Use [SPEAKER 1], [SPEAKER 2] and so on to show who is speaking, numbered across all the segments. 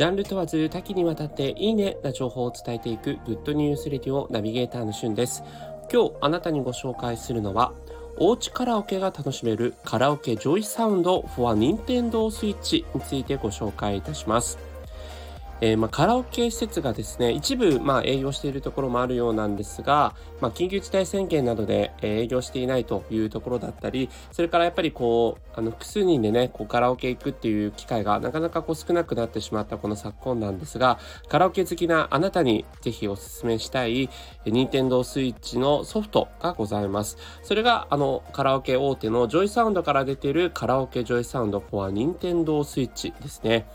[SPEAKER 1] ジャンル問わず多岐にわたっていいねな情報を伝えていくグッドニュースレディオナビゲーターのしゅんです。今日あなたにご紹介するのはおうちカラオケが楽しめるカラオケジョイサウンド for Nintendo Switch についてご紹介いたします。えー、まあ、カラオケ施設がですね一部、まあ、営業しているところもあるようなんですが、まあ、緊急事態宣言などで、営業していないというところだったりそれからやっぱりこうあの複数人でねこうカラオケ行くっていう機会がなかなかこう少なくなってしまったこの昨今なんですがカラオケ好きなあなたにぜひお勧めしたい任天堂 switch のソフトがございます。それがあのカラオケ大手の JOYSOUND から出ているカラオケジョイサウンド for 任天堂 switch ですね。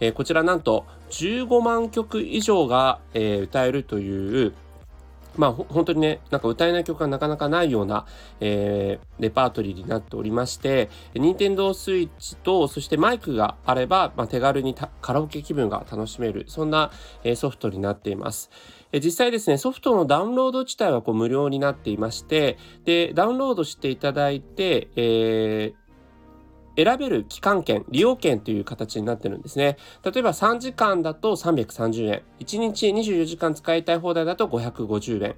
[SPEAKER 1] えー、こちらなんと15万曲以上が、えー、歌えるというまあ本当にね、なんか歌えない曲がなかなかないような、えー、レパートリーになっておりまして、 Nintendo Switch と、そしてマイクがあれば、まあ、手軽にカラオケ気分が楽しめる、そんな、えー、ソフトになっています。実際ですね、ソフトのダウンロード自体はこう無料になっていまして、で、ダウンロードしていただいて、えー選べる期間券、利用券という形になってるんですね。例えば3時間だと330円、1日24時間使いたい放題だと550円、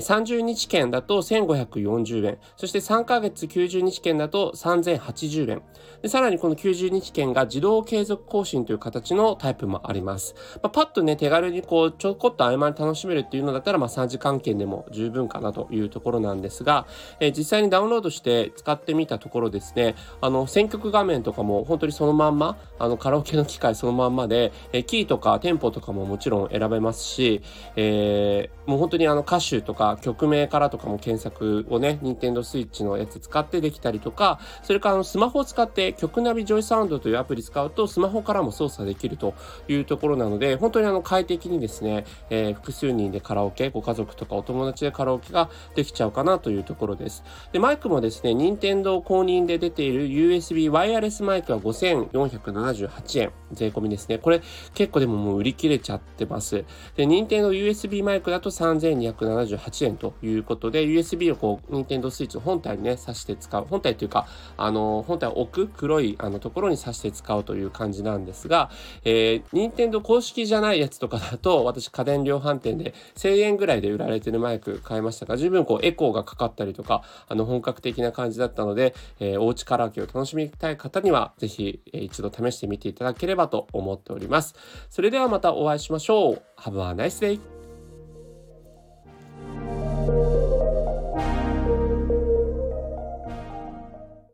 [SPEAKER 1] 30日券だと1540円、そして3ヶ月90日券だと3080円。でさらにこの90日券が自動継続更新という形のタイプもあります。まあ、パッとね、手軽にこう、ちょこっと合間に楽しめるっていうのだったら、まあ3時間券でも十分かなというところなんですが、えー、実際にダウンロードして使ってみたところですね、あの、選曲曲画面とかも本当にそのまんま、あのカラオケの機械そのまんまで、えキーとかテンポとかももちろん選べますし、えー、もう本当にあの歌手とか曲名からとかも検索をね、Nintendo Switch のやつ使ってできたりとか、それからあのスマホを使って曲ナビジョイサウンドというアプリ使うとスマホからも操作できるというところなので、本当にあの快適にですね、えー、複数人でカラオケ、ご家族とかお友達でカラオケができちゃうかなというところです。で、マイクもですね、任天堂公認で出ている USB ワイヤレスマイクは5478円。税込みですね。これ結構でももう売り切れちゃってます。で、任天堂 USB マイクだと3278円ということで、USB をこう、任天堂スイッチ本体にね、挿して使う。本体というか、あの、本体を置く黒いあのところに挿して使うという感じなんですが、えー、任天堂公式じゃないやつとかだと、私家電量販店で1000円ぐらいで売られてるマイク買いましたが、十分こうエコーがかかったりとか、あの本格的な感じだったので、えー、おうちカラオケを楽しみたい方には、ぜひ、一度試してみていただければばと思っております。それではまたお会いしましょう。Have a nice day!